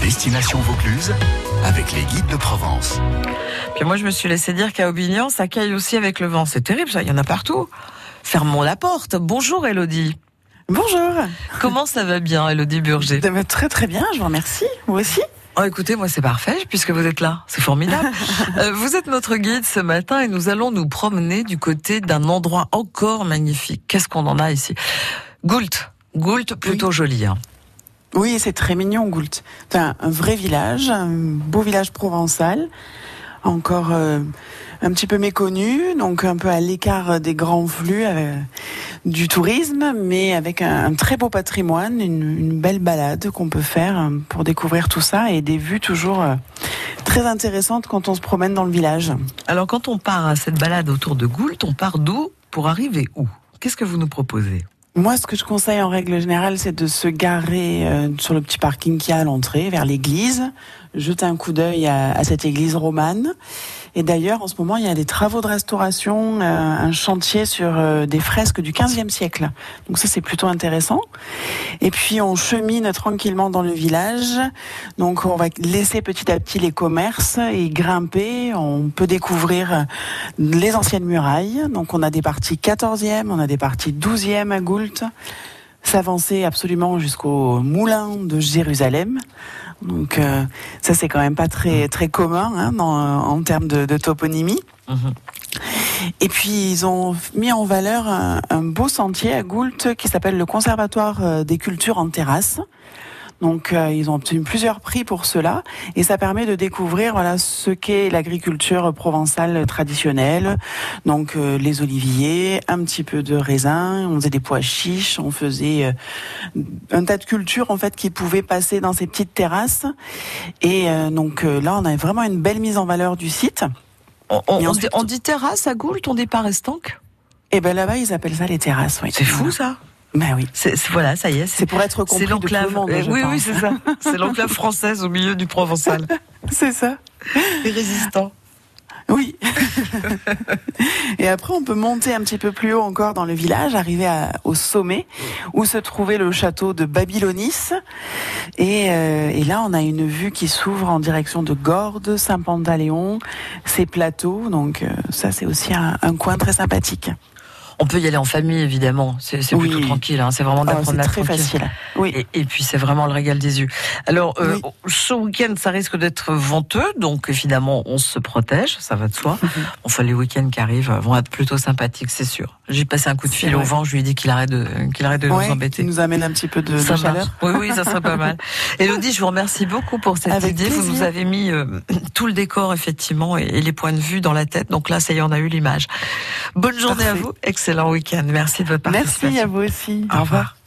Destination Vaucluse avec les guides de Provence. Puis moi, je me suis laissé dire qu'à Aubignan, ça caille aussi avec le vent. C'est terrible, ça. Il y en a partout. Fermons la porte. Bonjour, Elodie. Bonjour. Comment ça va bien, Elodie Burger? Très très bien, je vous remercie. Vous aussi? Oh, écoutez, moi c'est parfait puisque vous êtes là. C'est formidable. Euh, vous êtes notre guide ce matin et nous allons nous promener du côté d'un endroit encore magnifique. Qu'est-ce qu'on en a ici? Goult. Goult, plutôt joli. Hein. Oui, c'est très mignon, Goult. C'est un, vrai village, un beau village provençal, encore euh, un petit peu méconnu, donc un peu à l'écart des grands flux euh, du tourisme, mais avec un, très beau patrimoine, une, belle balade qu'on peut faire euh, pour découvrir tout ça et des vues toujours très intéressantes quand on se promène dans le village. Alors quand on part à cette balade autour de Goult, on part d'où? Pour arriver où? Qu'est-ce que vous nous proposez? Moi, ce que je conseille en règle générale, c'est de se garer euh, sur le petit parking qui a à l'entrée, vers l'église, jeter un coup d'œil à, cette église romane. Et d'ailleurs, en ce moment, il y a des travaux de restauration, euh, un chantier sur euh, des fresques du 15e siècle. Donc ça, c'est plutôt intéressant. Et puis, on chemine tranquillement dans le village. Donc, on va laisser petit à petit les commerces et grimper. On peut découvrir les anciennes murailles. Donc, on a des parties 14e, on a des parties 12e à Goult s'avancer absolument jusqu'au moulin de Jérusalem. Donc euh, ça c'est quand même pas très très commun hein, en termes de, toponymie. Mhm. Et puis ils ont mis en valeur un, un beau sentier à Goult qui s'appelle le Conservatoire euh, des cultures en terrasse. Donc euh, ils ont obtenu plusieurs prix pour cela et ça permet de découvrir voilà ce qu'est l'agriculture provençale traditionnelle. Donc euh, les oliviers, un petit peu de raisin, on faisait des pois chiches, on faisait euh, un tas de cultures en fait qui pouvaient passer dans ces petites terrasses. Et donc là on a vraiment une belle mise en valeur du site. On, dit, terrasse à Goult, on dit pas restanque? Eh ben là-bas ils appellent ça les terrasses. C'est fou ça. Ben oui. C'est, voilà, ça y est. C'est pour être compris de tout le monde. Eh oui, oui, c'est ça. C'est l'enclave française au milieu du provençal. c'est ça. Les résistants. Oui. et après, on peut monter un petit peu plus haut encore dans le village, arriver au sommet où se trouvait le château de Babylonis. Et, euh, et là, on a une vue qui s'ouvre en direction de Gordes, Saint-Pantaléon, ces plateaux. Donc euh, ça, c'est aussi un coin très sympathique. On peut y aller en famille, évidemment. C'est plutôt tranquille. Hein. C'est vraiment ah, d'apprendre la très facile. Oui. Et, puis c'est vraiment le régal des yeux. Alors, euh, ce week-end, ça risque d'être venteux, donc évidemment, on se protège, ça va de soi. enfin, les week-ends qui arrivent vont être plutôt sympathiques, c'est sûr. J'ai passé un coup de fil au vent, je lui ai dit qu'il arrête de, qu'il arrête de nous embêter. nous amène un petit peu de, chaleur. Oui, oui, ça serait pas mal. Elodie, je vous remercie beaucoup pour cette idée. Vous nous avez mis euh, tout le décor, effectivement, et, les points de vue dans la tête. Donc là, ça y est, on a eu l'image. Bonne journée à vous. Excellent week-end. Merci de votre participation. Merci à vous aussi. Au revoir.